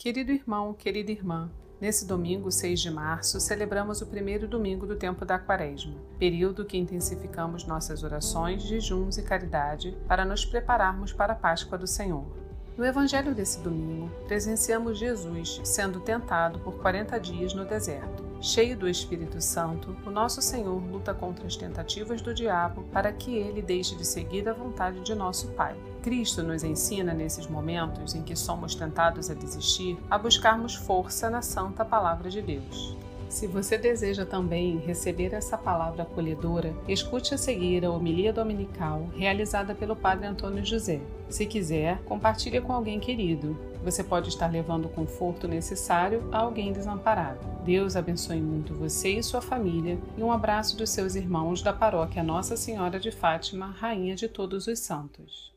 Querido irmão, querida irmã, nesse domingo, 6 de março, celebramos o primeiro domingo do tempo da Quaresma, período que intensificamos nossas orações, jejuns e caridade para nos prepararmos para a Páscoa do Senhor. No evangelho desse domingo, presenciamos Jesus sendo tentado por 40 dias no deserto. Cheio do Espírito Santo, o nosso Senhor luta contra as tentativas do diabo para que ele deixe de seguir a vontade de nosso Pai. Cristo nos ensina nesses momentos em que somos tentados a desistir a buscarmos força na santa palavra de Deus. Se você deseja também receber essa palavra acolhedora, escute a seguir a homilia dominical realizada pelo Padre Antônio José. Se quiser, compartilhe com alguém querido. Você pode estar levando o conforto necessário a alguém desamparado. Deus abençoe muito você e sua família e um abraço dos seus irmãos da paróquia Nossa Senhora de Fátima, Rainha de Todos os Santos.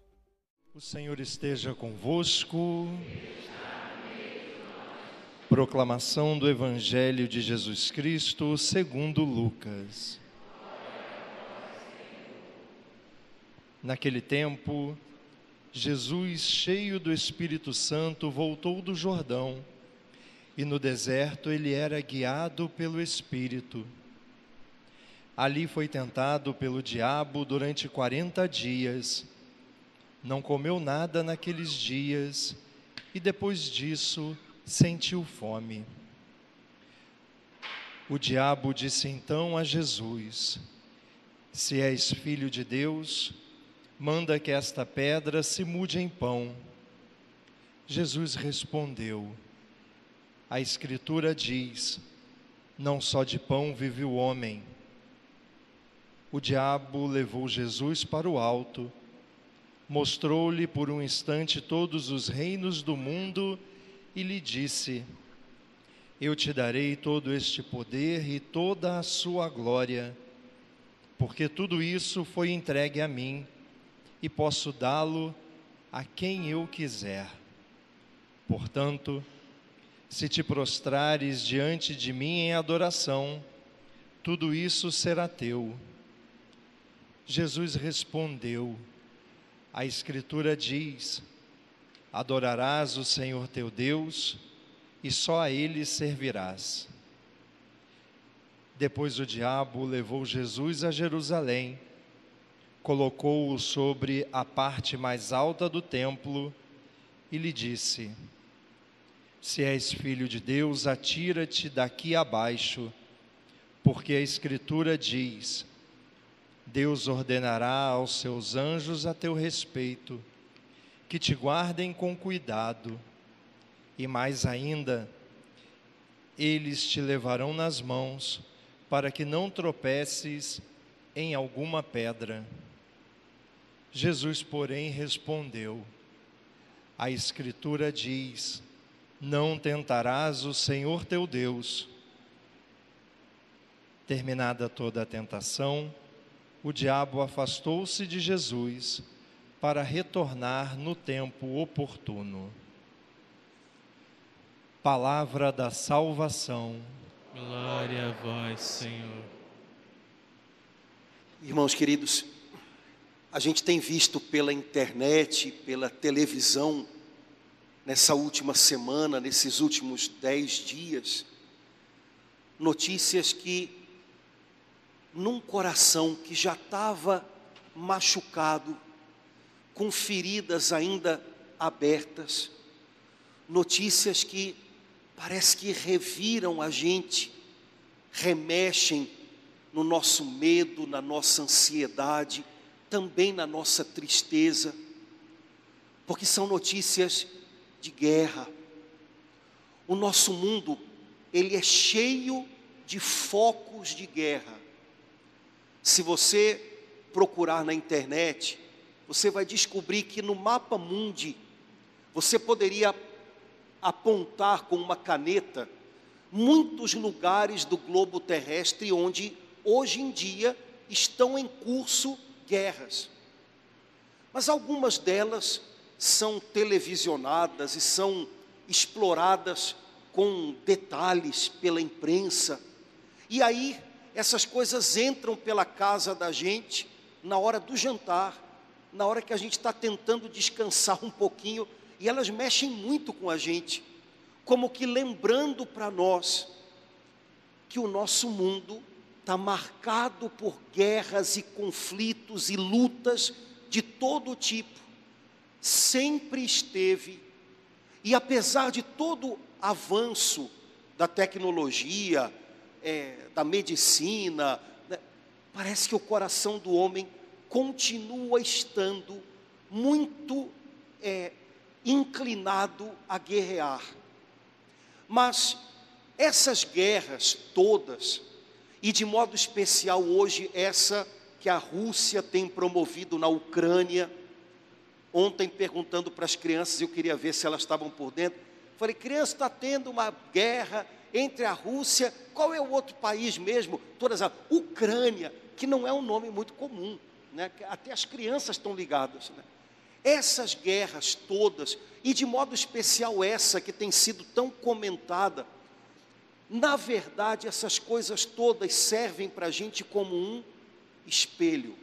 O Senhor esteja convosco. Proclamação do Evangelho de Jesus Cristo segundo Lucas. Naquele tempo, Jesus, cheio do Espírito Santo, voltou do Jordão e no deserto ele era guiado pelo Espírito. Ali foi tentado pelo diabo durante quarenta dias. Não comeu nada naqueles dias e depois disso sentiu fome. O diabo disse então a Jesus: Se és filho de Deus, manda que esta pedra se mude em pão. Jesus respondeu: A Escritura diz: Não só de pão vive o homem. O diabo levou Jesus para o alto, mostrou-lhe por um instante todos os reinos do mundo e lhe disse: Eu te darei todo este poder e toda a sua glória, porque tudo isso foi entregue a mim e posso dá-lo a quem eu quiser. Portanto, se te prostrares diante de mim em adoração, tudo isso será teu. Jesus respondeu: A Escritura diz: Adorarás o Senhor teu Deus e só a Ele servirás. Depois o diabo levou Jesus a Jerusalém, colocou-o sobre a parte mais alta do templo e lhe disse: Se és filho de Deus, atira-te daqui abaixo, porque a Escritura diz: Deus ordenará aos seus anjos a teu respeito que te guardem com cuidado, e mais ainda, eles te levarão nas mãos, para que não tropeces em alguma pedra. Jesus, porém, respondeu: A Escritura diz: Não tentarás o Senhor teu Deus. Terminada toda a tentação, o diabo afastou-se de Jesus para retornar no tempo oportuno. Palavra da salvação. Glória a vós, Senhor. Irmãos queridos, a gente tem visto pela internet, pela televisão, nessa última semana, nesses últimos dez dias, notícias que, num coração que já estava machucado, com feridas ainda abertas, notícias que parece que reviram a gente, remexem no nosso medo, na nossa ansiedade, também na nossa tristeza, porque são notícias de guerra. O nosso mundo, ele é cheio de focos de guerra. Se você procurar na internet, você vai descobrir que no mapa mundi você poderia apontar com uma caneta muitos lugares do globo terrestre onde hoje em dia estão em curso guerras. Mas algumas delas são televisionadas e são exploradas com detalhes pela imprensa. E aí essas coisas entram pela casa da gente na hora do jantar na hora que a gente está tentando descansar um pouquinho, e elas mexem muito com a gente. como que lembrando para nós que o nosso mundo está marcado por guerras e conflitos e lutas de todo tipo, sempre esteve, e apesar de todo avanço da tecnologia, é, da medicina, né, parece que o coração do homem continua estando muito é, inclinado a guerrear. Mas essas guerras todas, e de modo especial hoje essa que a Rússia tem promovido na Ucrânia, ontem perguntando para as crianças, eu queria ver se elas estavam por dentro, falei, criança, está tendo uma guerra entre a Rússia, qual é o outro país mesmo? Todas a Ucrânia, que não é um nome muito comum, né? até as crianças estão ligadas. Né? Essas guerras todas, e de modo especial essa que tem sido tão comentada, na verdade, essas coisas todas servem para a gente como um espelho.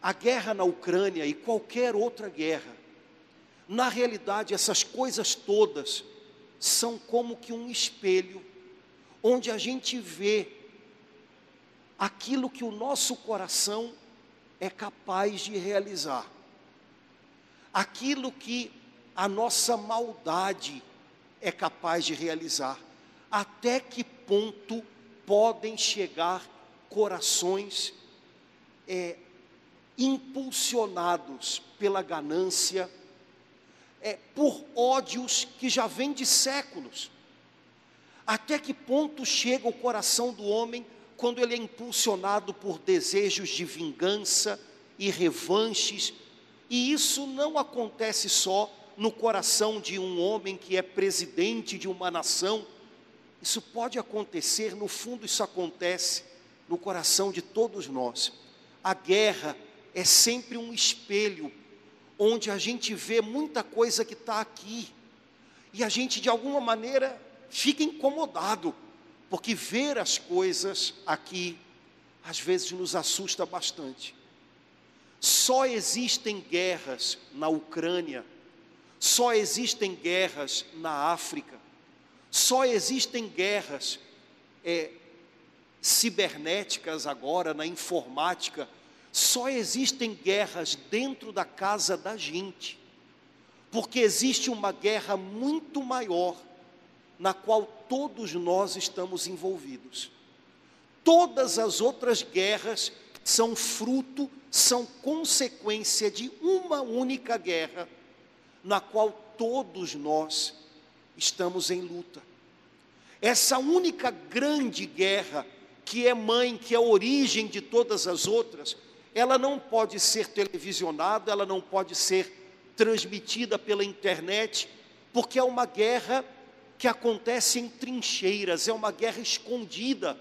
A guerra na Ucrânia e qualquer outra guerra, na realidade, essas coisas todas são como que um espelho, onde a gente vê aquilo que o nosso coração é capaz de realizar, aquilo que a nossa maldade é capaz de realizar. Até que ponto podem chegar corações é, impulsionados pela ganância, é, por ódios que já vêm de séculos. Até que ponto chega o coração do homem quando ele é impulsionado por desejos de vingança e revanches, e isso não acontece só no coração de um homem que é presidente de uma nação, isso pode acontecer, no fundo, isso acontece no coração de todos nós. A guerra é sempre um espelho, onde a gente vê muita coisa que está aqui, e a gente, de alguma maneira, fica incomodado, porque ver as coisas aqui, às vezes, nos assusta bastante. Só existem guerras na Ucrânia só existem guerras na África, só existem guerras é, cibernéticas agora, na informática, só existem guerras dentro da casa da gente, porque existe uma guerra muito maior, na qual todos nós estamos envolvidos. Todas as outras guerras são fruto, são consequência de uma única guerra na qual todos nós estamos em luta. Essa única grande guerra, que é mãe, que é origem de todas as outras, ela não pode ser televisionada, ela não pode ser transmitida pela internet, porque é uma guerra que acontece em trincheiras, é uma guerra escondida,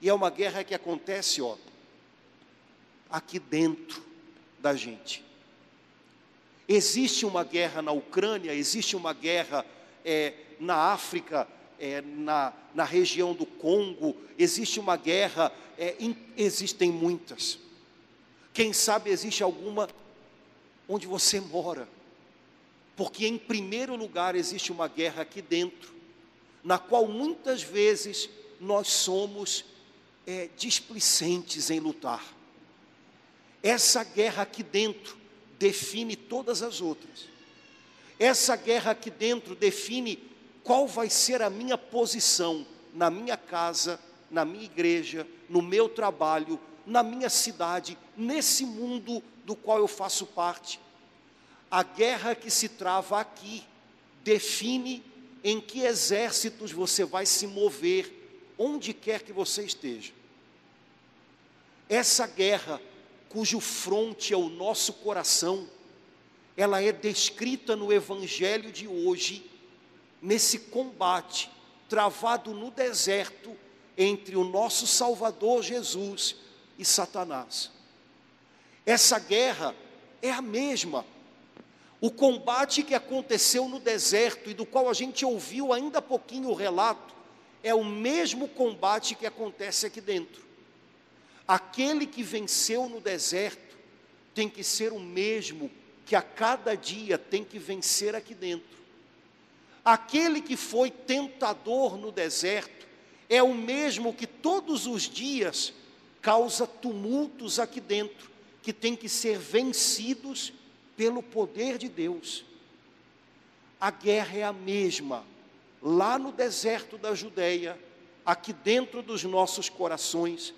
e é uma guerra que acontece, ó, aqui dentro da gente. Existe uma guerra na Ucrânia, existe uma guerra é, na África, é, na, na região do Congo, existe uma guerra, é, in, existem muitas. Quem sabe existe alguma onde você mora, porque em primeiro lugar existe uma guerra aqui dentro, na qual muitas vezes nós somos é, displicentes em lutar. Essa guerra aqui dentro define todas as outras. Essa guerra aqui dentro define qual vai ser a minha posição na minha casa, na minha igreja, no meu trabalho, na minha cidade, nesse mundo do qual eu faço parte. A guerra que se trava aqui define em que exércitos você vai se mover, onde quer que você esteja. Essa guerra cujo fronte é o nosso coração, ela é descrita no Evangelho de hoje, nesse combate travado no deserto entre o nosso Salvador Jesus e Satanás. Essa guerra é a mesma. O combate que aconteceu no deserto e do qual a gente ouviu ainda há pouquinho o relato, é o mesmo combate que acontece aqui dentro. Aquele que venceu no deserto tem que ser o mesmo que a cada dia tem que vencer aqui dentro. Aquele que foi tentador no deserto é o mesmo que todos os dias causa tumultos aqui dentro, que tem que ser vencidos pelo poder de Deus. A guerra é a mesma, lá no deserto da Judéia, aqui dentro dos nossos corações,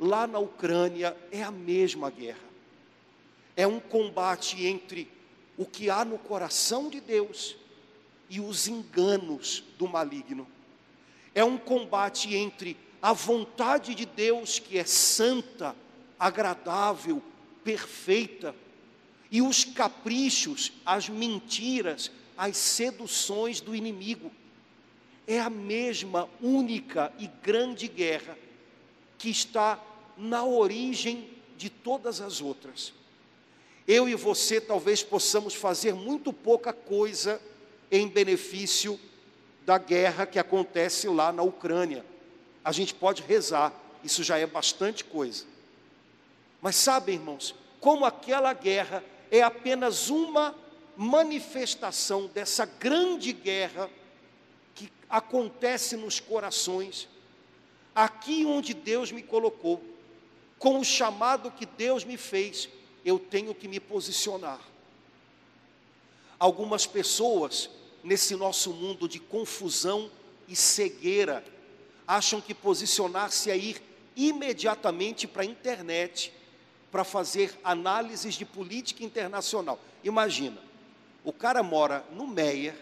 lá na Ucrânia, é a mesma guerra. É um combate entre o que há no coração de Deus e os enganos do maligno. É um combate entre a vontade de Deus, que é santa, agradável, perfeita, e os caprichos, as mentiras, as seduções do inimigo. É a mesma única e grande guerra que está na origem de todas as outras. Eu e você talvez possamos fazer muito pouca coisa em benefício da guerra que acontece lá na Ucrânia. A gente pode rezar, isso já é bastante coisa. Mas sabe, irmãos, como aquela guerra é apenas uma manifestação dessa grande guerra que acontece nos corações, aqui onde Deus me colocou, com o chamado que Deus me fez, eu tenho que me posicionar. Algumas pessoas, nesse nosso mundo de confusão e cegueira, acham que posicionar-se é ir imediatamente para a internet para fazer análises de política internacional. Imagina, o cara mora no Meyer,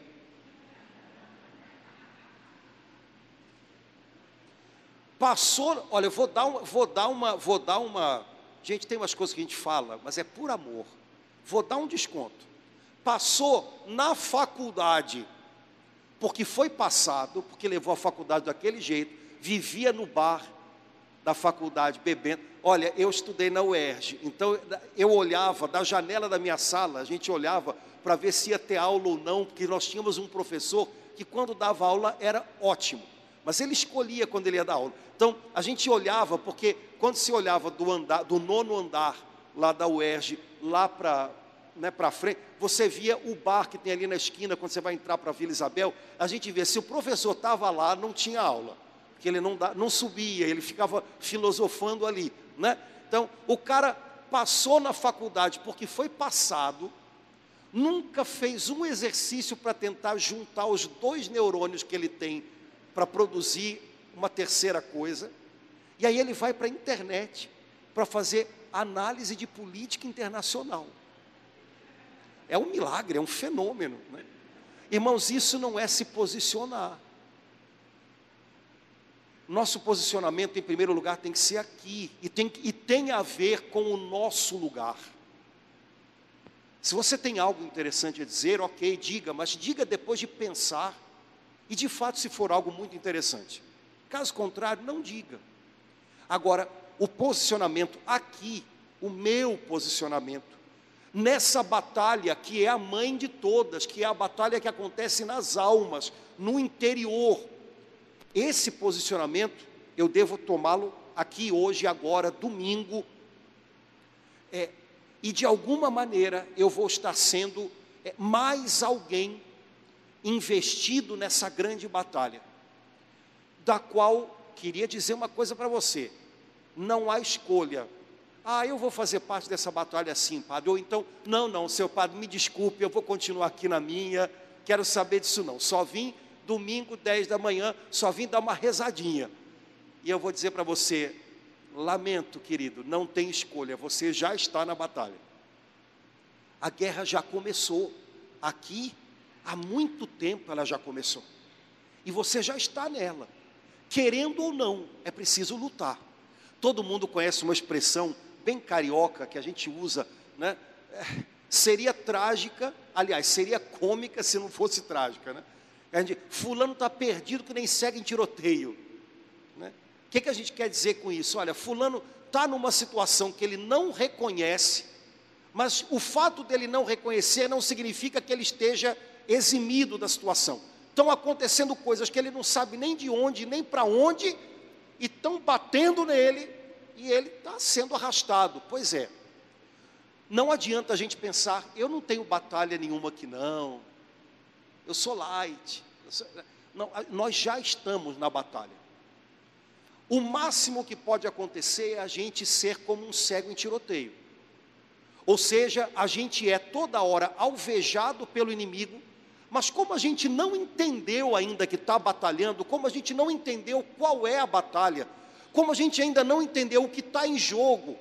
passou, olha, vou dar, uma, vou dar uma, vou dar uma, gente tem umas coisas que a gente fala, mas é por amor. Vou dar um desconto. Passou na faculdade, porque foi passado, porque levou a faculdade daquele jeito, vivia no bar da faculdade bebendo. Olha, eu estudei na UERJ, então eu olhava da janela da minha sala, a gente olhava para ver se ia ter aula ou não, porque nós tínhamos um professor que quando dava aula era ótimo mas ele escolhia quando ele ia dar aula. Então, a gente olhava, porque quando se olhava do, andar, do nono andar lá da UERJ, lá para né, para frente, você via o bar que tem ali na esquina, quando você vai entrar para a Vila Isabel, a gente via, se o professor estava lá, não tinha aula, porque ele não, não subia, ele ficava filosofando ali, né? Então, o cara passou na faculdade porque foi passado, nunca fez um exercício para tentar juntar os dois neurônios que ele tem para produzir uma terceira coisa, e aí ele vai para a internet para fazer análise de política internacional. É um milagre, é um fenômeno. Né? Irmãos, isso não é se posicionar. Nosso posicionamento, em primeiro lugar, tem que ser aqui, e tem, e tem a ver com o nosso lugar. Se você tem algo interessante a dizer, ok, diga, mas diga depois de pensar e de fato, se for algo muito interessante. Caso contrário, não diga. Agora, o posicionamento aqui, o meu posicionamento, nessa batalha que é a mãe de todas, que é a batalha que acontece nas almas, no interior. Esse posicionamento eu devo tomá-lo aqui hoje, agora, domingo. É, e de alguma maneira eu vou estar sendo é, mais alguém investido nessa grande batalha, da qual queria dizer uma coisa para você: não há escolha. Ah, eu vou fazer parte dessa batalha sim, padre. Ou então, não, não, seu padre, me desculpe, eu vou continuar aqui na minha, quero saber disso não. Só vim domingo, 10 da manhã, só vim dar uma rezadinha. E eu vou dizer para você: lamento, querido, não tem escolha, você já está na batalha. A guerra já começou aqui Há muito tempo ela já começou. E você já está nela. Querendo ou não, é preciso lutar. Todo mundo conhece uma expressão bem carioca que a gente usa, né? É, seria trágica, aliás, seria cômica se não fosse trágica, né? A gente, fulano está perdido que nem segue em tiroteio. Né? O que, que a gente quer dizer com isso? Olha, fulano está numa situação que ele não reconhece, mas o fato dele não reconhecer não significa que ele esteja eximido da situação. Estão acontecendo coisas que ele não sabe nem de onde, nem para onde, e estão batendo nele, e ele está sendo arrastado. Pois é. Não adianta a gente pensar, eu não tenho batalha nenhuma aqui não, eu sou light. Eu sou... Não, nós já estamos na batalha. O máximo que pode acontecer é a gente ser como um cego em tiroteio. Ou seja, a gente é toda hora alvejado pelo inimigo, mas como a gente não entendeu ainda que está batalhando, como a gente não entendeu qual é a batalha, como a gente ainda não entendeu o que está em jogo,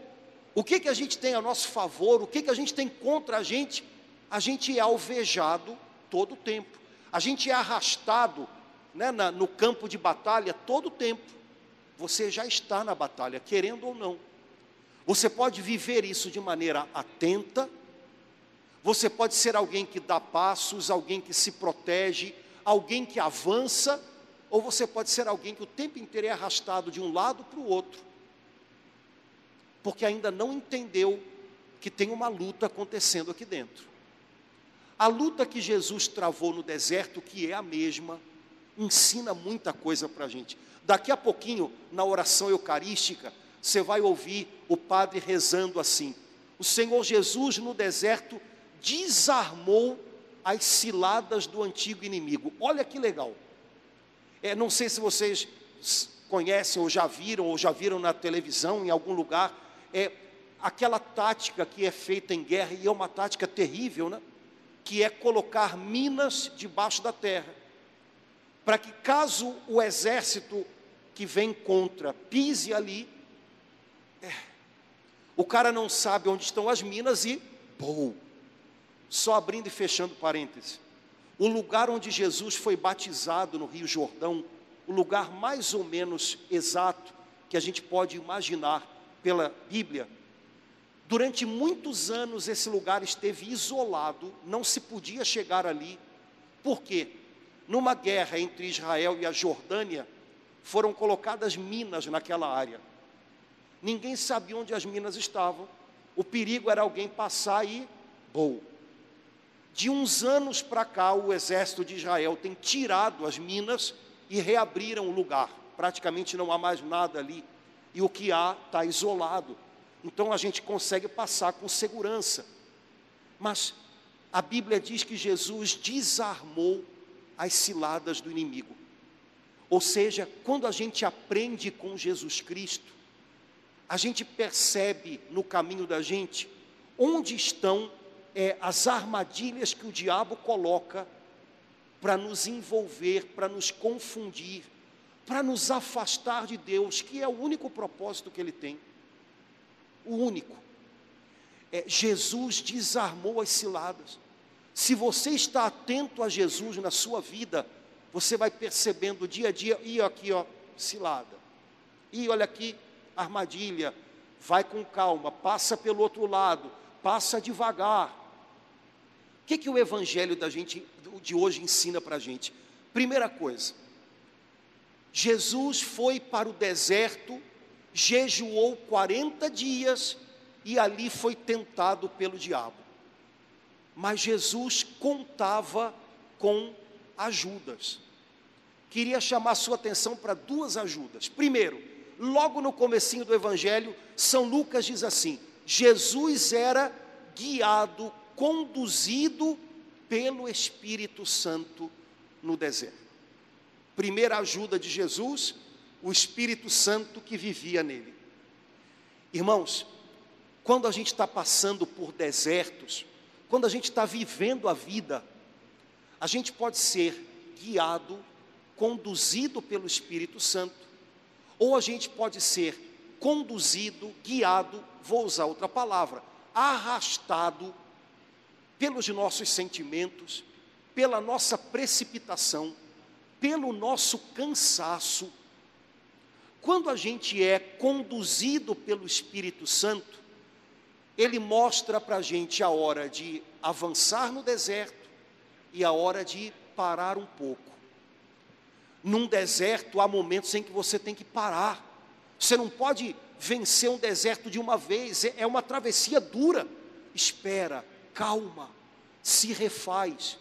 o que, que a gente tem a nosso favor, o que, que a gente tem contra a gente, a gente é alvejado todo o tempo, a gente é arrastado né, na, no campo de batalha todo o tempo. Você já está na batalha, querendo ou não. Você pode viver isso de maneira atenta, você pode ser alguém que dá passos, alguém que se protege, alguém que avança, ou você pode ser alguém que o tempo inteiro é arrastado de um lado para o outro, porque ainda não entendeu que tem uma luta acontecendo aqui dentro. A luta que Jesus travou no deserto, que é a mesma, ensina muita coisa para a gente. Daqui a pouquinho, na oração eucarística, você vai ouvir o padre rezando assim: O Senhor Jesus no deserto desarmou as ciladas do antigo inimigo. Olha que legal. É, não sei se vocês conhecem ou já viram ou já viram na televisão em algum lugar é aquela tática que é feita em guerra e é uma tática terrível, né? Que é colocar minas debaixo da terra, para que caso o exército que vem contra pise ali, é, o cara não sabe onde estão as minas e pô, só abrindo e fechando parênteses. O lugar onde Jesus foi batizado no Rio Jordão, o lugar mais ou menos exato que a gente pode imaginar pela Bíblia, durante muitos anos esse lugar esteve isolado, não se podia chegar ali. Por quê? Numa guerra entre Israel e a Jordânia, foram colocadas minas naquela área. Ninguém sabia onde as minas estavam. O perigo era alguém passar e, boa. De uns anos para cá, o exército de Israel tem tirado as minas e reabriram o lugar. Praticamente não há mais nada ali. E o que há está isolado. Então a gente consegue passar com segurança. Mas a Bíblia diz que Jesus desarmou as ciladas do inimigo. Ou seja, quando a gente aprende com Jesus Cristo, a gente percebe no caminho da gente onde estão é, as armadilhas que o diabo coloca para nos envolver, para nos confundir, para nos afastar de Deus, que é o único propósito que ele tem. O único. É, Jesus desarmou as ciladas. Se você está atento a Jesus na sua vida, você vai percebendo dia a dia, e aqui, ó, cilada. E olha aqui, armadilha. Vai com calma, passa pelo outro lado, passa devagar que, que o evangelho da gente, de hoje ensina para a gente? Primeira coisa, Jesus foi para o deserto, jejuou 40 dias e ali foi tentado pelo diabo. Mas Jesus contava com ajudas. Queria chamar sua atenção para duas ajudas. Primeiro, logo no comecinho do evangelho, São Lucas diz assim: Jesus era guiado conduzido pelo Espírito Santo no deserto. Primeira ajuda de Jesus, o Espírito Santo que vivia nele. Irmãos, quando a gente está passando por desertos, quando a gente está vivendo a vida, a gente pode ser guiado, conduzido pelo Espírito Santo, ou a gente pode ser conduzido, guiado, vou usar outra palavra, arrastado pelos nossos sentimentos, pela nossa precipitação, pelo nosso cansaço. Quando a gente é conduzido pelo Espírito Santo, ele mostra para a gente a hora de avançar no deserto e a hora de parar um pouco. Num deserto há momentos em que você tem que parar. Você não pode vencer um deserto de uma vez, é, é uma travessia dura. Espera, calma, se refaz,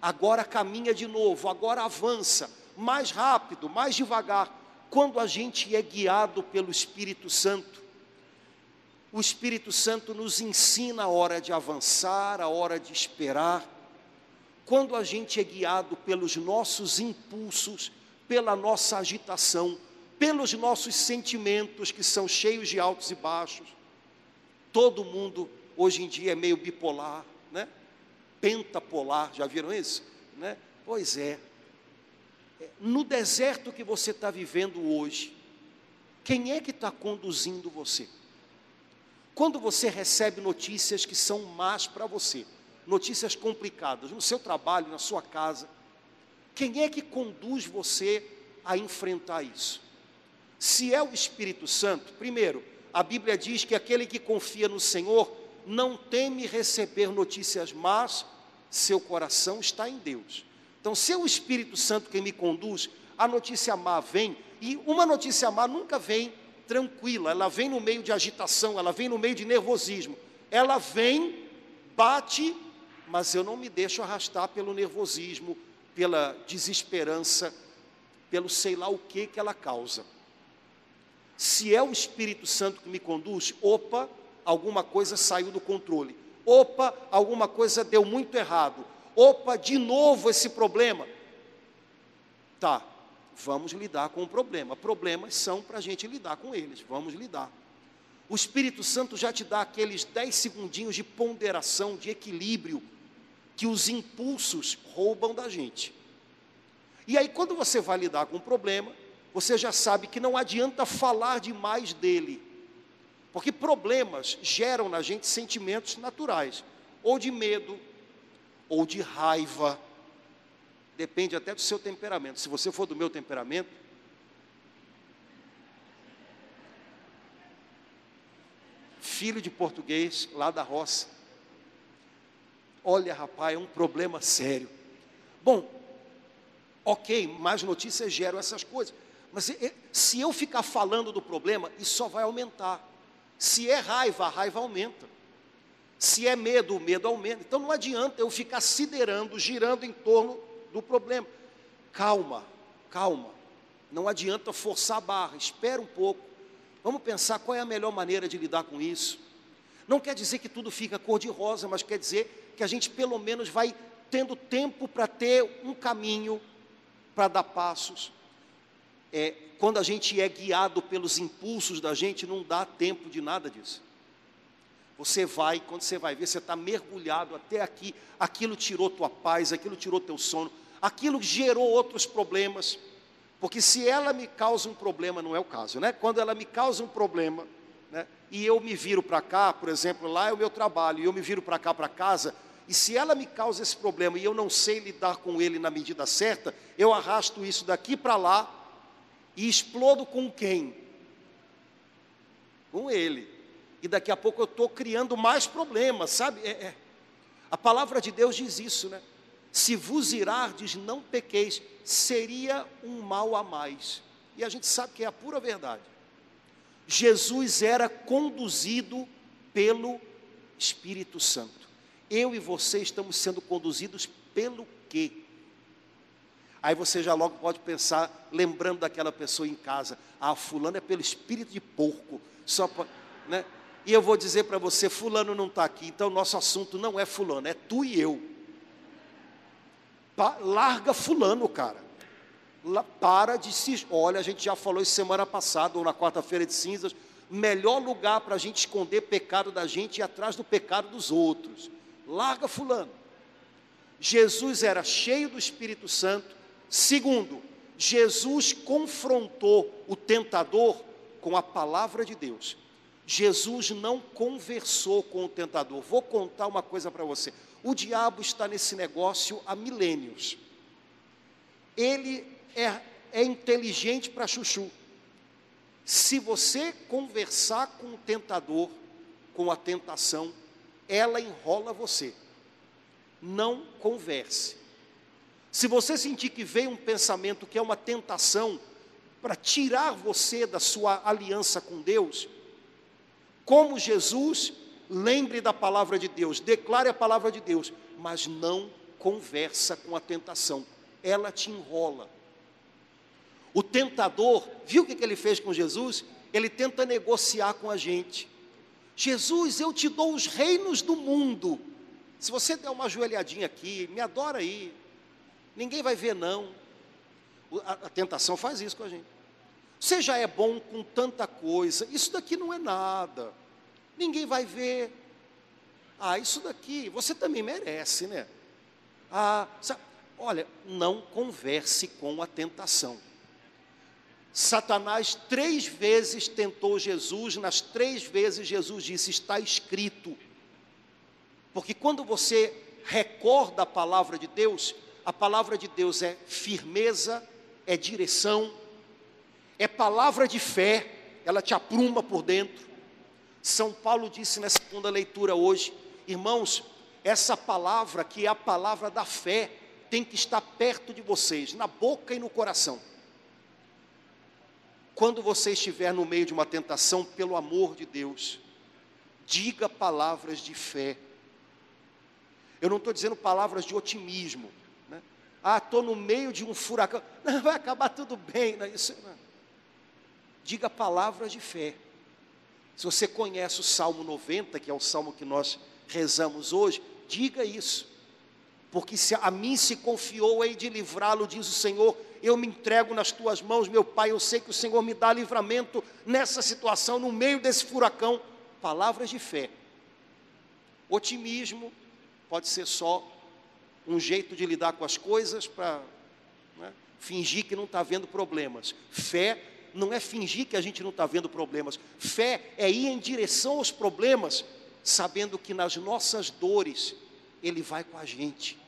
agora caminha de novo, agora avança, mais rápido, mais devagar. Quando a gente é guiado pelo Espírito Santo, O Espírito Santo nos ensina a hora de avançar, a hora de esperar. Quando a gente é guiado pelos nossos impulsos, pela nossa agitação, pelos nossos sentimentos que são cheios de altos e baixos. Todo mundo hoje em dia é meio bipolar, né? Pentapolar, já viram isso? Né? Pois é. No deserto que você está vivendo hoje, quem é que está conduzindo você? Quando você recebe notícias que são más para você, notícias complicadas, no seu trabalho, na sua casa, quem é que conduz você a enfrentar isso? Se é o Espírito Santo, primeiro, a Bíblia diz que aquele que confia no Senhor não teme receber notícias más, seu coração está em Deus. Então, se é o Espírito Santo quem me conduz, a notícia má vem, e uma notícia má nunca vem tranquila, ela vem no meio de agitação, ela vem no meio de nervosismo. Ela vem, bate, mas eu não me deixo arrastar pelo nervosismo, pela desesperança, pelo sei lá o que que ela causa. Se é o Espírito Santo que me conduz, opa, alguma coisa saiu do controle. Opa, alguma coisa deu muito errado. Opa, de novo esse problema. Tá, vamos lidar com o problema. Problemas são para a gente lidar com eles, vamos lidar. O Espírito Santo já te dá aqueles dez segundinhos de ponderação, de equilíbrio, que os impulsos roubam da gente. E aí, quando você vai lidar com o problema, você já sabe que não adianta falar demais dele, porque problemas geram na gente sentimentos naturais, ou de medo, ou de raiva, depende até do seu temperamento. Se você for do meu temperamento, filho de português lá da roça. Olha, rapaz, é um problema sério. Bom, ok, mais notícias geram essas coisas. Mas se eu ficar falando do problema, isso só vai aumentar. Se é raiva, a raiva aumenta. Se é medo, o medo aumenta. Então não adianta eu ficar siderando, girando em torno do problema. Calma, calma. Não adianta forçar a barra, espera um pouco. Vamos pensar qual é a melhor maneira de lidar com isso. Não quer dizer que tudo fica cor-de-rosa, mas quer dizer que a gente pelo menos vai tendo tempo para ter um caminho, para dar passos. É, quando a gente é guiado pelos impulsos da gente, não dá tempo de nada disso. Você vai, quando você vai ver, você está mergulhado até aqui, aquilo tirou tua paz, aquilo tirou teu sono, aquilo gerou outros problemas. Porque se ela me causa um problema, não é o caso, né? Quando ela me causa um problema, né? E eu me viro para cá, por exemplo, lá é o meu trabalho, e eu me viro para cá para casa, e se ela me causa esse problema e eu não sei lidar com ele na medida certa, eu arrasto isso daqui para lá e explodo com quem? Com ele e daqui a pouco eu estou criando mais problemas, sabe? É, é. A palavra de Deus diz isso, né? Se vos irardes, não pequeis, seria um mal a mais. E a gente sabe que é a pura verdade. Jesus era conduzido pelo Espírito Santo. Eu e você estamos sendo conduzidos pelo quê? Aí você já logo pode pensar, lembrando daquela pessoa em casa, ah, fulano é pelo espírito de porco, só para, né? E eu vou dizer para você: Fulano não está aqui, então nosso assunto não é Fulano, é tu e eu. Pa, larga Fulano, cara. La, para de se. Olha, a gente já falou isso semana passada, ou na quarta-feira de cinzas. Melhor lugar para a gente esconder pecado da gente é atrás do pecado dos outros. Larga Fulano. Jesus era cheio do Espírito Santo. Segundo, Jesus confrontou o tentador com a palavra de Deus. Jesus não conversou com o tentador. Vou contar uma coisa para você. O diabo está nesse negócio há milênios. Ele é, é inteligente para chuchu. Se você conversar com o tentador, com a tentação, ela enrola você. Não converse. Se você sentir que veio um pensamento que é uma tentação para tirar você da sua aliança com Deus, como Jesus, lembre da palavra de Deus, declare a palavra de Deus, mas não conversa com a tentação, ela te enrola. O tentador, viu o que ele fez com Jesus? Ele tenta negociar com a gente. Jesus, eu te dou os reinos do mundo. Se você der uma joelhadinha aqui, me adora aí. Ninguém vai ver, não. A, a tentação faz isso com a gente. Você já é bom com tanta coisa, isso daqui não é nada. Ninguém vai ver. Ah, isso daqui, você também merece, né? Ah, olha, não converse com a tentação. Satanás três vezes tentou Jesus, nas três vezes Jesus disse: Está escrito. Porque quando você recorda a palavra de Deus, a palavra de Deus é firmeza, é direção, é palavra de fé, ela te apruma por dentro. São Paulo disse na segunda leitura hoje, irmãos, essa palavra que é a palavra da fé, tem que estar perto de vocês, na boca e no coração. Quando você estiver no meio de uma tentação, pelo amor de Deus, diga palavras de fé. Eu não estou dizendo palavras de otimismo. Né? Ah, estou no meio de um furacão. Não, vai acabar tudo bem. Não, isso, não. Diga palavras de fé. Se você conhece o Salmo 90, que é o salmo que nós rezamos hoje, diga isso. Porque se a mim se confiou hei de livrá-lo, diz o Senhor, eu me entrego nas tuas mãos, meu Pai, eu sei que o Senhor me dá livramento nessa situação, no meio desse furacão. Palavras de fé. Otimismo pode ser só um jeito de lidar com as coisas para né, fingir que não está vendo problemas. Fé não é fingir que a gente não está vendo problemas. Fé é ir em direção aos problemas, sabendo que nas nossas dores Ele vai com a gente.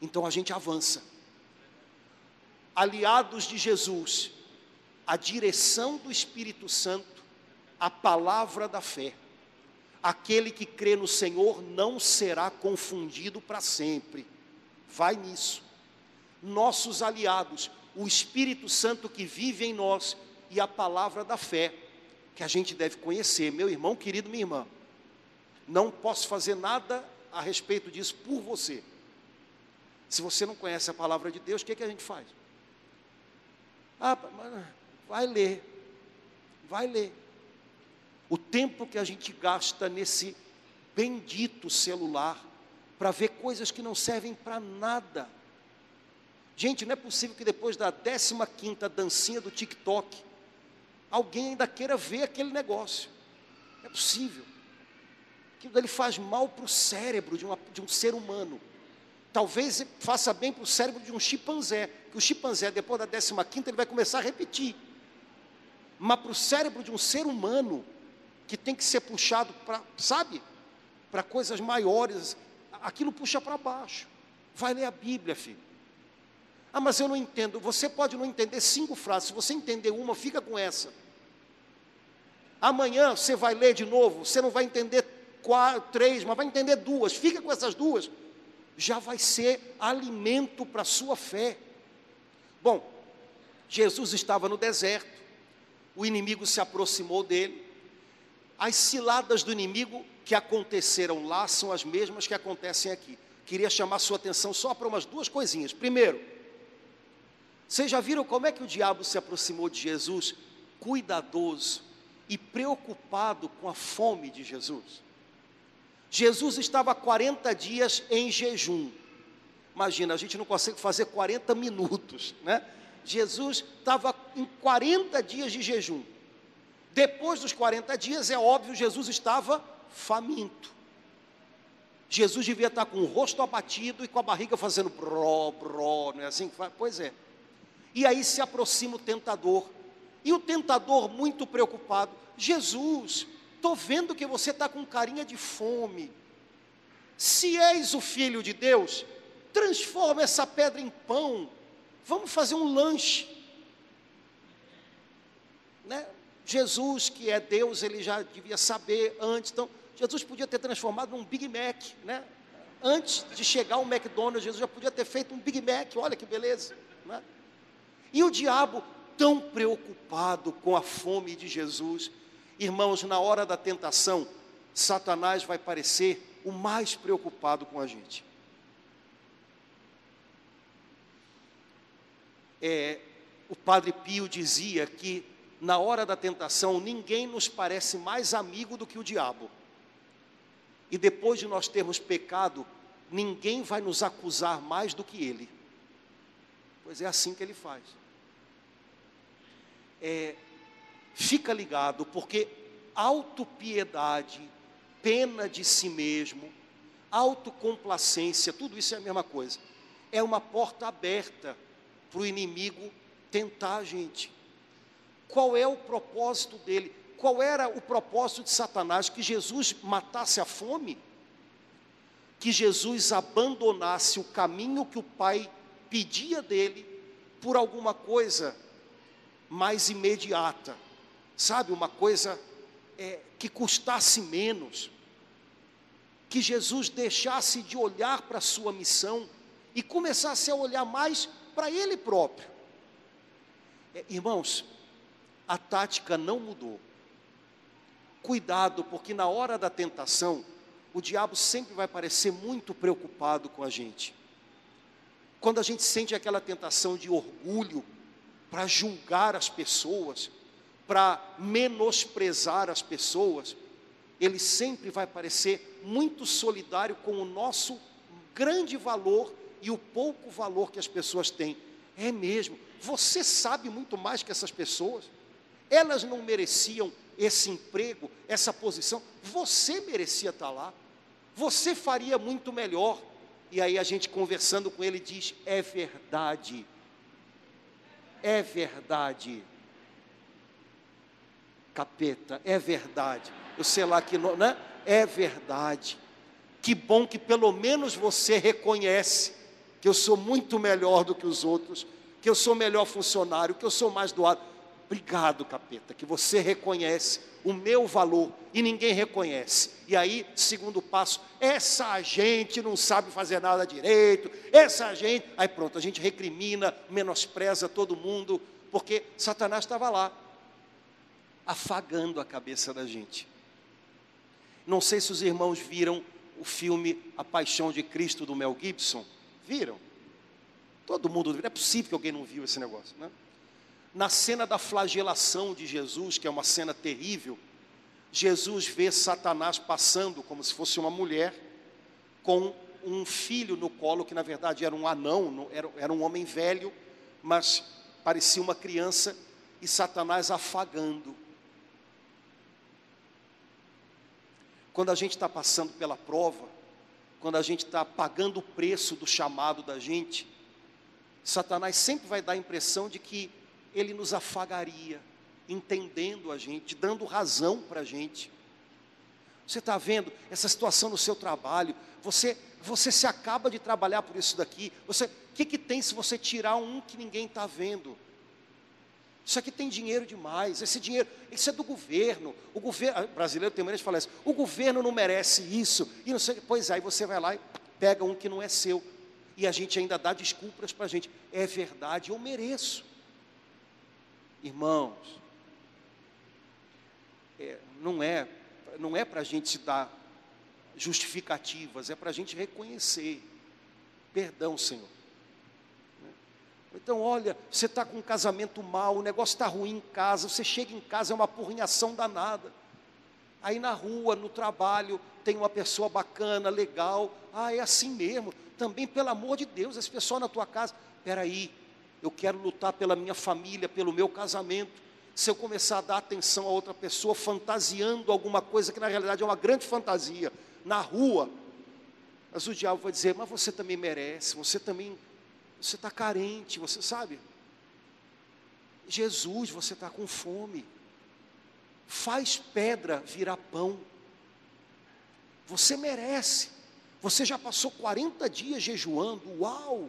Então a gente avança aliados de Jesus, a direção do Espírito Santo, a palavra da fé. Aquele que crê no Senhor não será confundido para sempre. Vai nisso. Nossos aliados, o Espírito Santo que vive em nós e a palavra da fé, que a gente deve conhecer. Meu irmão querido, minha irmã, não posso fazer nada a respeito disso por você. Se você não conhece a palavra de Deus, o que, é que a gente faz? Ah, vai ler, vai ler. O tempo que a gente gasta nesse bendito celular para ver coisas que não servem para nada. Gente, não é possível que depois da 15 quinta dancinha do TikTok, alguém ainda queira ver aquele negócio. Não é possível. Aquilo dali faz mal para o cérebro de, uma, de um ser humano talvez faça bem para o cérebro de um chimpanzé, que o chimpanzé, depois da 15 quinta, ele vai começar a repetir. Mas para o cérebro de um ser humano, que tem que ser puxado para, sabe, para coisas maiores, aquilo puxa para baixo. Vai ler a Bíblia, filho. Ah, mas eu não entendo. Você pode não entender cinco frases. Se você entender uma, fica com essa. Amanhã você vai ler de novo. Você não vai entender quatro, três, mas vai entender duas. Fica com essas duas já vai ser alimento para a sua fé. Bom, Jesus estava no deserto, o inimigo se aproximou dele, as ciladas do inimigo que aconteceram lá são as mesmas que acontecem aqui. Queria chamar sua atenção só para umas duas coisinhas. Primeiro, vocês já viram como é que o diabo se aproximou de Jesus? Cuidadoso e preocupado com a fome de Jesus. Jesus estava 40 dias em jejum. Imagina, a gente não consegue fazer 40 minutos, né? Jesus estava em 40 dias de jejum. Depois dos 40 dias, é óbvio, Jesus estava faminto. Jesus devia estar com o rosto abatido e com a barriga fazendo bró, bró, não é assim que faz? Pois é. E aí se aproxima o tentador. E o tentador, muito preocupado, Jesus, estou vendo que você está com carinha de fome. Se és o filho de Deus, transforma essa pedra em pão. Vamos fazer um lanche. Né? Jesus, que é Deus, ele já devia saber antes. Então, Jesus podia ter transformado num Big Mac, né? Antes de chegar ao McDonald's, Jesus já podia ter feito um Big Mac. Olha que beleza, né? E o diabo tão preocupado com a fome de Jesus, Irmãos, na hora da tentação, Satanás vai parecer o mais preocupado com a gente. É, o Padre Pio dizia que na hora da tentação, ninguém nos parece mais amigo do que o diabo. E depois de nós termos pecado, ninguém vai nos acusar mais do que ele. Pois é assim que ele faz. É, fica ligado, porque autopiedade, pena de si mesmo, autocomplacência, tudo isso é a mesma coisa. É uma porta aberta para o inimigo tentar a gente. Qual é o propósito dele? Qual era o propósito de Satanás? Que Jesus matasse a fome? Que Jesus abandonasse o caminho que o Pai pedia dele por alguma coisa mais imediata, sabe? Uma coisa é, que custasse menos. Que Jesus deixasse de olhar para a sua missão e começasse a olhar mais para Ele próprio. É, irmãos, a tática não mudou. Cuidado, porque na hora da tentação, o diabo sempre vai parecer muito preocupado com a gente. Quando a gente sente aquela tentação de orgulho para julgar as pessoas, para menosprezar as pessoas, ele sempre vai parecer muito solidário com o nosso grande valor e o pouco valor que as pessoas têm. É mesmo, você sabe muito mais que essas pessoas? Elas não mereciam esse emprego, essa posição, você merecia estar lá, você faria muito melhor. E aí a gente conversando com ele diz: é verdade, é verdade, capeta, é verdade. Eu sei lá que não, né? É verdade. Que bom que pelo menos você reconhece que eu sou muito melhor do que os outros, que eu sou melhor funcionário, que eu sou mais doado. Obrigado, capeta, que você reconhece o meu valor e ninguém reconhece. E aí, segundo passo, essa gente não sabe fazer nada direito, essa gente. Aí pronto, a gente recrimina, menospreza todo mundo, porque Satanás estava lá, afagando a cabeça da gente. Não sei se os irmãos viram o filme A Paixão de Cristo do Mel Gibson. Viram? Todo mundo. Não é possível que alguém não viu esse negócio, né? Na cena da flagelação de Jesus, que é uma cena terrível, Jesus vê Satanás passando como se fosse uma mulher com um filho no colo, que na verdade era um anão, era, um homem velho, mas parecia uma criança, e Satanás afagando. Quando a gente está passando pela prova, quando a gente está pagando o preço do chamado da gente, Satanás sempre vai dar a impressão de que ele nos afagaria, entendendo a gente, dando razão para a gente. Você está vendo essa situação no seu trabalho? Você, você se acaba de trabalhar por isso daqui. Você, o que, que tem se você tirar um que ninguém está vendo? Isso aqui tem dinheiro demais. Esse dinheiro, isso é do governo. O governo brasileiro tem maneira de falar isso. O governo não merece isso. E não sei, pois é, aí você vai lá e pega um que não é seu. E a gente ainda dá desculpas para a gente. É verdade, eu mereço. Irmãos, é, não é, não é para a gente dar justificativas, é para a gente reconhecer. Perdão, Senhor. Então, olha, você está com um casamento mal, o negócio está ruim em casa, você chega em casa, é uma porrinhação danada. Aí na rua, no trabalho, tem uma pessoa bacana, legal. Ah, é assim mesmo. Também, pelo amor de Deus, esse pessoal na tua casa. Espera aí, eu quero lutar pela minha família, pelo meu casamento. Se eu começar a dar atenção a outra pessoa, fantasiando alguma coisa que na realidade é uma grande fantasia, na rua, mas o diabo vai dizer: Mas você também merece, você também, você está carente, você sabe? Jesus, você está com fome, faz pedra virar pão, você merece, você já passou 40 dias jejuando, uau!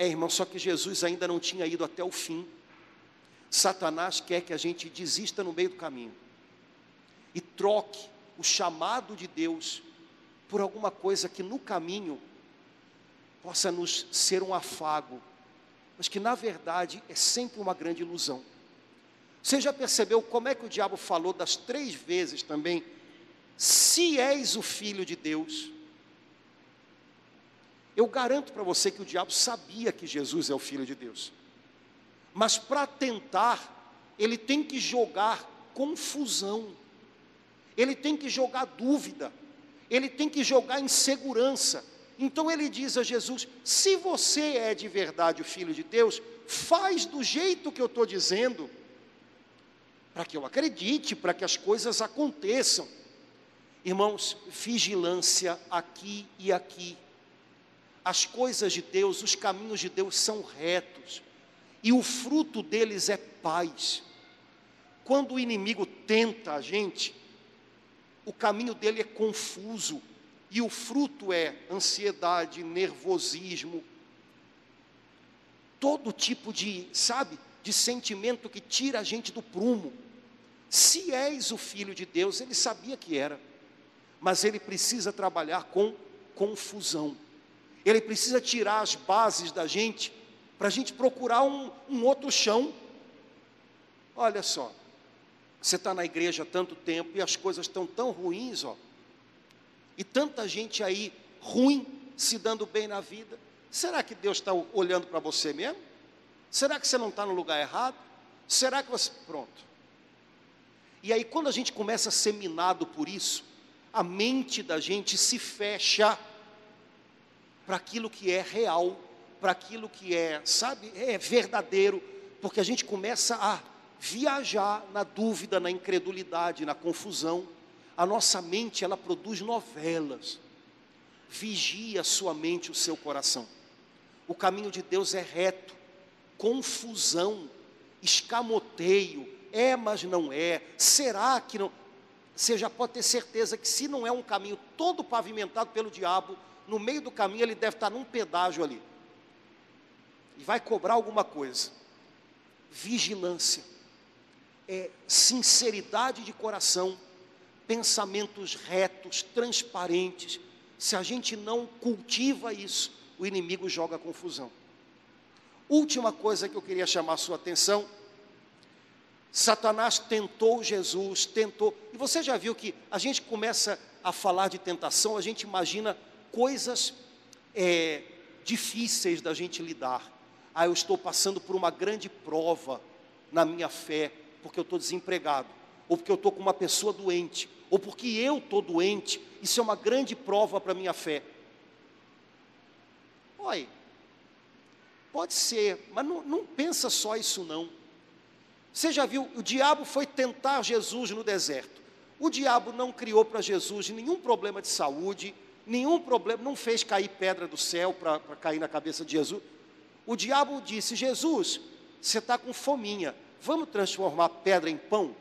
É, irmão, só que Jesus ainda não tinha ido até o fim. Satanás quer que a gente desista no meio do caminho e troque o chamado de Deus por alguma coisa que no caminho possa nos ser um afago, mas que na verdade é sempre uma grande ilusão. Você já percebeu como é que o diabo falou das três vezes também? Se és o filho de Deus, eu garanto para você que o diabo sabia que Jesus é o Filho de Deus. Mas para tentar, ele tem que jogar confusão, ele tem que jogar dúvida, ele tem que jogar insegurança. Então ele diz a Jesus: se você é de verdade o filho de Deus, faz do jeito que eu estou dizendo, para que eu acredite, para que as coisas aconteçam. Irmãos, vigilância aqui e aqui. As coisas de Deus, os caminhos de Deus são retos, e o fruto deles é paz. Quando o inimigo tenta a gente, o caminho dele é confuso, e o fruto é ansiedade, nervosismo, todo tipo de, sabe, de sentimento que tira a gente do prumo. Se és o filho de Deus, ele sabia que era, mas ele precisa trabalhar com confusão, ele precisa tirar as bases da gente, para a gente procurar um, um outro chão. Olha só, você está na igreja há tanto tempo e as coisas estão tão ruins, ó e tanta gente aí ruim se dando bem na vida. Será que Deus está olhando para você mesmo? Será que você não está no lugar errado? Será que você. Pronto. E aí, quando a gente começa a ser minado por isso, a mente da gente se fecha para aquilo que é real, para aquilo que é, sabe, é verdadeiro, porque a gente começa a viajar na dúvida, na incredulidade, na confusão a nossa mente ela produz novelas. Vigia sua mente, o seu coração. O caminho de Deus é reto, confusão, escamoteio, é, mas não é, será que não? Você já pode ter certeza que se não é um caminho todo pavimentado pelo diabo, no meio do caminho ele deve estar num pedágio ali. E vai cobrar alguma coisa. Vigilância. É sinceridade de coração pensamentos retos, transparentes. Se a gente não cultiva isso, o inimigo joga confusão. Última coisa que eu queria chamar a sua atenção: Satanás tentou Jesus, tentou. E você já viu que a gente começa a falar de tentação, a gente imagina coisas é, difíceis da gente lidar. Ah, eu estou passando por uma grande prova na minha fé, porque eu estou desempregado, ou porque eu estou com uma pessoa doente, ou porque eu estou doente, isso é uma grande prova para a minha fé. Oi, pode ser, mas não, não pensa só isso não. Você já viu, o diabo foi tentar Jesus no deserto. O diabo não criou para Jesus nenhum problema de saúde, nenhum problema, não fez cair pedra do céu para cair na cabeça de Jesus. O diabo disse: Jesus, você está com fominha, vamos transformar pedra em pão?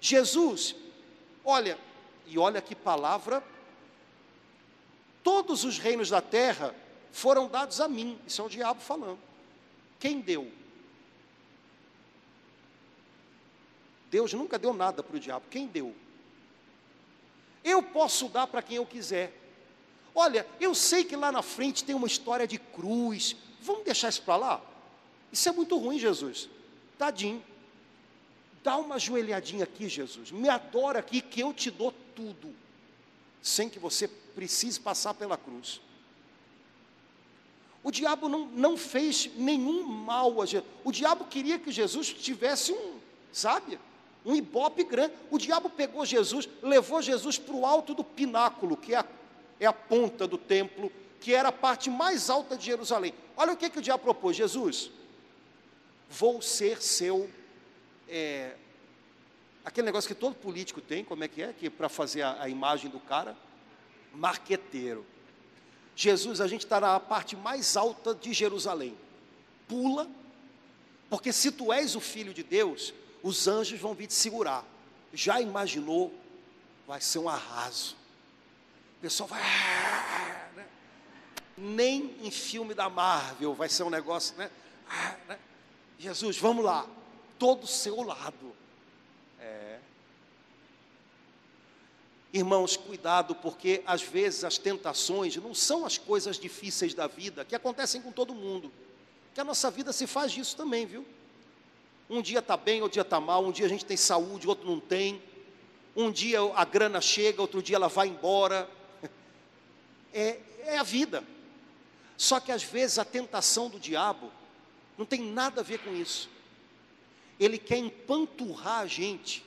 Jesus, Olha, e olha que palavra, todos os reinos da terra foram dados a mim, isso é o diabo falando. Quem deu? Deus nunca deu nada para o diabo, quem deu? Eu posso dar para quem eu quiser. Olha, eu sei que lá na frente tem uma história de cruz, vamos deixar isso para lá? Isso é muito ruim, Jesus. Tadinho. Dá uma joelhadinha aqui, Jesus. Me adora aqui que eu te dou tudo, sem que você precise passar pela cruz. O diabo não, não fez nenhum mal a Jesus. O diabo queria que Jesus tivesse um, sabe, um ibope grande. O diabo pegou Jesus, levou Jesus para o alto do pináculo, que é a, é a ponta do templo, que era a parte mais alta de Jerusalém. Olha o que, que o diabo propôs: Jesus, vou ser seu é, aquele negócio que todo político tem, como é que é? Que para fazer a, a, imagem do cara, marqueteiro. Jesus, a gente está na parte mais alta de Jerusalém. Pula, porque se tu és o filho de Deus, os anjos vão vir te segurar. Já imaginou? Vai ser um arraso. O pessoal vai. Né? Nem em filme da Marvel vai ser um negócio, né? né? Jesus, vamos lá todo o seu lado. É. Irmãos, cuidado, porque às vezes as tentações não são as coisas difíceis da vida que acontecem com todo mundo. Que a nossa vida se faz disso também, viu? Um dia está bem, outro dia está mal, um dia a gente tem saúde, outro não tem. Um dia a grana chega, outro dia ela vai embora. É, é a vida. Só que às vezes a tentação do diabo não tem nada a ver com isso. ele quer empanturrar a gente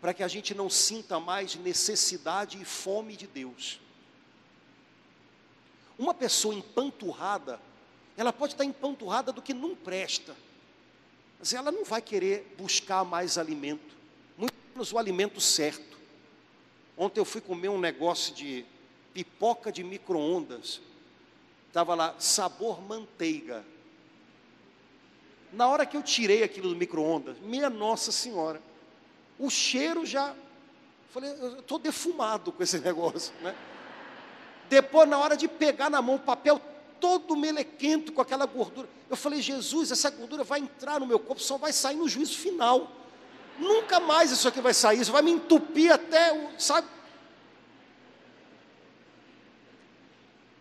para que a gente não sinta mais necessidade e fome de Deus. Uma pessoa empanturrada, ela pode estar empanturrada do que não presta, mas ela não vai querer buscar mais alimento, muito menos o alimento certo. Ontem eu fui comer um negócio de pipoca de micro-ondas, estava lá, sabor manteiga. Na hora que eu tirei aquilo do micro-ondas, minha Nossa Senhora, o cheiro já. Falei, eu estou defumado com esse negócio, né? Depois, na hora de pegar na mão o papel todo melequento com aquela gordura, eu falei, Jesus, essa gordura vai entrar no meu corpo, só vai sair no juízo final. Nunca mais isso aqui vai sair, isso vai me entupir até, o, sabe?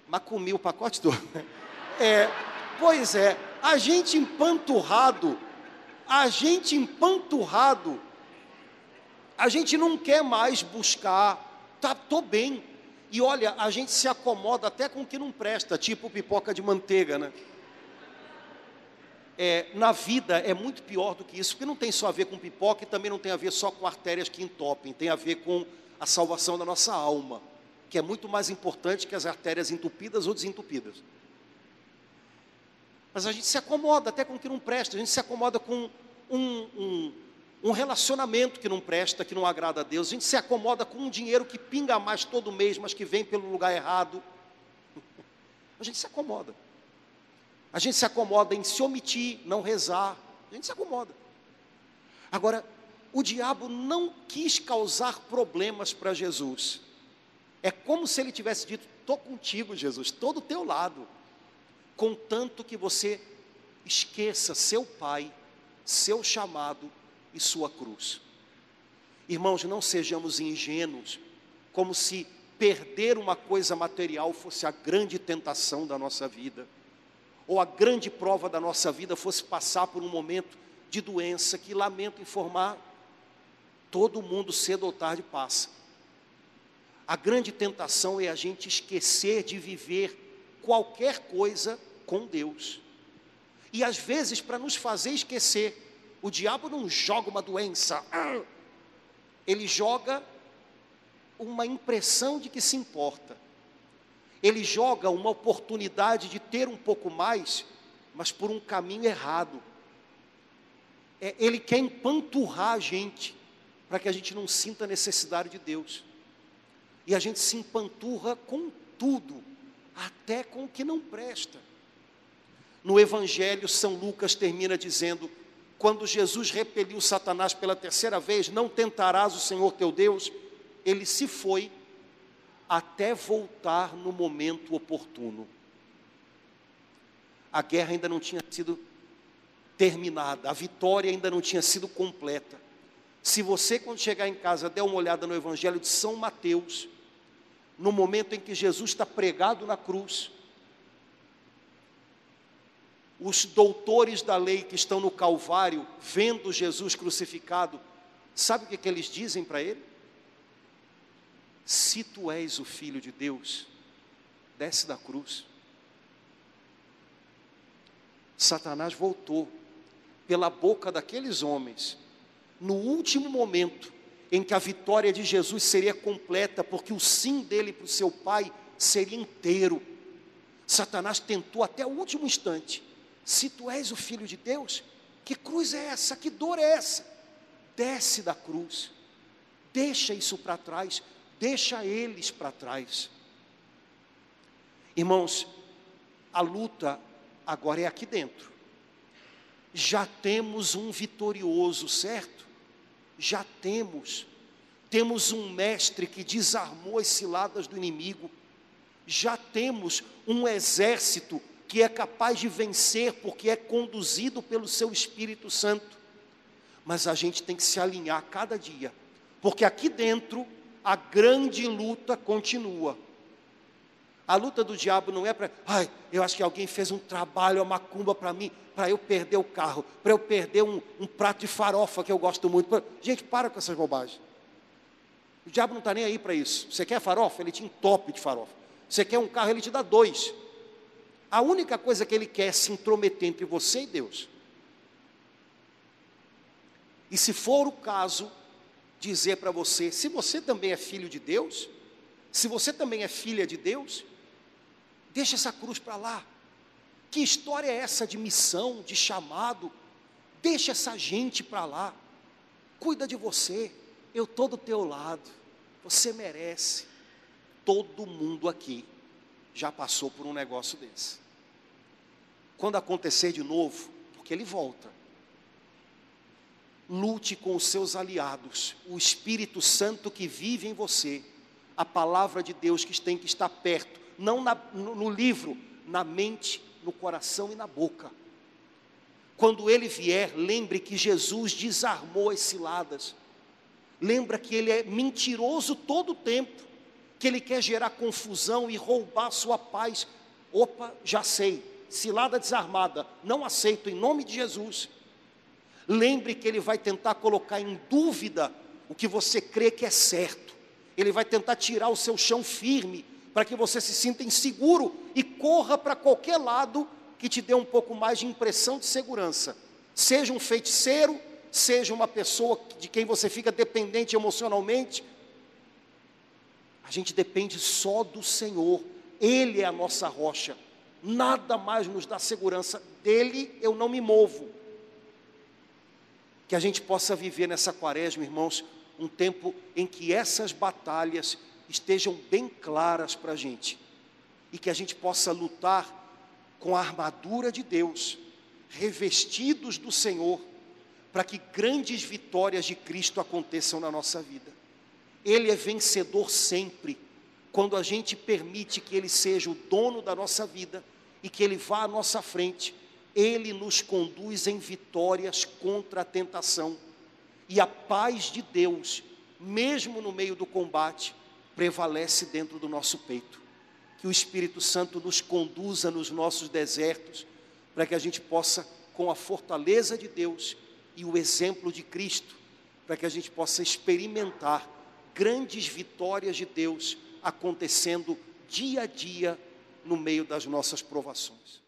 Mas comi o pacote todo. É, pois é, a gente empanturrado, a gente empanturrado, a gente não quer mais buscar, tá, tô bem, e olha, a gente se acomoda até com o que não presta, tipo pipoca de manteiga, né? É, na vida é muito pior do que isso, porque não tem só a ver com pipoca e também não tem a ver só com artérias que entopem, tem a ver com a salvação da nossa alma, que é muito mais importante que as artérias entupidas ou desentupidas. Mas a gente se acomoda até com o que não presta, a gente se acomoda com um, um um relacionamento que não presta, que não agrada a Deus, a gente se acomoda com um dinheiro que pinga mais todo mês, mas que vem pelo lugar errado. A gente se acomoda. A gente se acomoda em se omitir, não rezar. A gente se acomoda. Agora, o diabo não quis causar problemas para Jesus. É como se ele tivesse dito: estou contigo, Jesus, estou do teu lado. Contanto que você esqueça seu pai, seu chamado e sua cruz. Irmãos, não sejamos ingênuos, como se perder uma coisa material fosse a grande tentação da nossa vida, ou a grande prova da nossa vida fosse passar por um momento de doença que, lamento informar, todo mundo cedo ou tarde passa. A grande tentação é a gente esquecer de viver qualquer coisa com Deus. E às vezes, para nos fazer esquecer, o diabo não joga uma doença, ele joga uma impressão de que se importa. Ele joga uma oportunidade de ter um pouco mais, mas por um caminho errado. É, ele quer empanturrar a gente, para que a gente não sinta a necessidade de Deus. E a gente se empanturra com tudo, até com o que não presta. No Evangelho, São Lucas termina dizendo: quando Jesus repeliu Satanás pela terceira vez, não tentarás o Senhor teu Deus, ele se foi até voltar no momento oportuno. A guerra ainda não tinha sido terminada, a vitória ainda não tinha sido completa. Se você, quando chegar em casa, der uma olhada no Evangelho de São Mateus, no momento em que Jesus está pregado na cruz, os doutores da lei que estão no Calvário, vendo Jesus crucificado, sabe o que, que eles dizem para ele? Se tu és o filho de Deus, desce da cruz. Satanás voltou pela boca daqueles homens, no último momento em que a vitória de Jesus seria completa, porque o sim dele para o seu pai seria inteiro. Satanás tentou até o último instante se tu és o filho de Deus, que cruz é essa? Que dor é essa? Desce da cruz, deixa isso para trás, deixa eles para trás. Irmãos, a luta agora é aqui dentro. Já temos um vitorioso, certo? Já temos. Temos um mestre que desarmou as ciladas do inimigo. Já temos um exército que é capaz de vencer porque é conduzido pelo seu Espírito Santo. Mas a gente tem que se alinhar cada dia, porque aqui dentro a grande luta continua. A luta do diabo não é para, ai, eu acho que alguém fez um trabalho, uma macumba para mim, para eu perder o carro, para eu perder um, um, prato de farofa que eu gosto muito. Gente, para com essas bobagens. O diabo não está nem aí para isso. Você quer farofa? Ele te entope de farofa. Você quer um carro? Ele te dá dois. A única coisa que ele quer é se intrometer entre você e Deus. E se for o caso, dizer para você: se você também é filho de Deus, se você também é filha de Deus, deixa essa cruz para lá. Que história é essa de missão, de chamado? Deixa essa gente para lá. Cuida de você. Eu estou do teu lado. Você merece. Todo mundo aqui já passou por um negócio desse. Quando acontecer de novo, porque ele volta, lute com os seus aliados, o Espírito Santo que vive em você, a palavra de Deus que tem que estar perto, não na, no, no livro, na mente, no coração e na boca. Quando ele vier, lembre que Jesus desarmou as ciladas. Lembra que ele é mentiroso todo o tempo, que ele quer gerar confusão e roubar sua paz. Opa, já sei, cilada desarmada, não aceito em nome de Jesus. Lembre que ele vai tentar colocar em dúvida o que você crê que é certo. Ele vai tentar tirar o seu chão firme para que você se sinta inseguro e corra para qualquer lado que te dê um pouco mais de impressão de segurança. Seja um feiticeiro, seja uma pessoa de quem você fica dependente emocionalmente. A gente depende só do Senhor. Ele é a nossa rocha. Nada mais nos dá segurança. Dele eu não me movo que a gente possa viver nessa quaresma, irmãos, um tempo em que essas batalhas estejam bem claras para a gente e que a gente possa lutar com a armadura de Deus, revestidos do Senhor, para que grandes vitórias de Cristo aconteçam na nossa vida. Ele é vencedor sempre, quando a gente permite que Ele seja o dono da nossa vida e que Ele vá à nossa frente ele nos conduz em vitórias contra a tentação. E a paz de Deus, mesmo no meio do combate, prevalece dentro do nosso peito. Que o Espírito Santo nos conduza nos nossos desertos, para que a gente possa, com a fortaleza de Deus e o exemplo de Cristo, para que a gente possa experimentar grandes vitórias de Deus acontecendo dia a dia no meio das nossas provações.